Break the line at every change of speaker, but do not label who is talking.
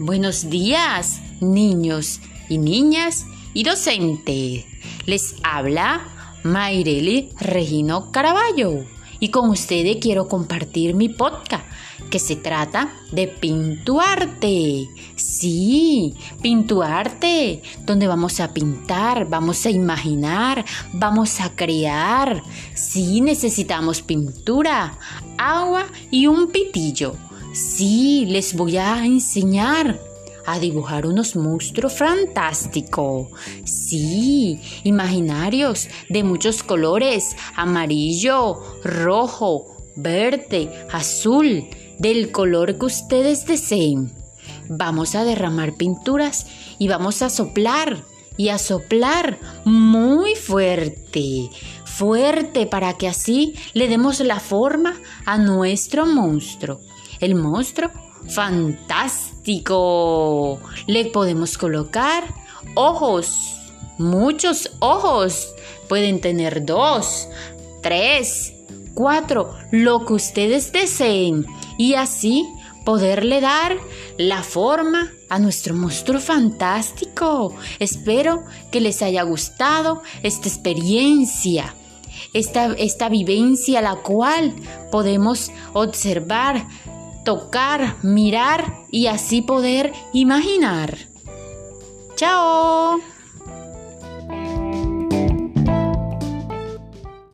Buenos días, niños y niñas y docentes. Les habla Mayreli Regino Caraballo y con ustedes quiero compartir mi podcast que se trata de Pintuarte. Sí, Pintuarte, donde vamos a pintar, vamos a imaginar, vamos a crear. Sí, necesitamos pintura, agua y un pitillo. Sí, les voy a enseñar a dibujar unos monstruos fantásticos. Sí, imaginarios de muchos colores, amarillo, rojo, verde, azul, del color que ustedes deseen. Vamos a derramar pinturas y vamos a soplar y a soplar muy fuerte, fuerte para que así le demos la forma a nuestro monstruo el monstruo fantástico. Le podemos colocar ojos, muchos ojos. Pueden tener dos, tres, cuatro, lo que ustedes deseen. Y así poderle dar la forma a nuestro monstruo fantástico. Espero que les haya gustado esta experiencia. Esta, esta vivencia la cual podemos observar tocar, mirar y así poder imaginar. ¡Chao!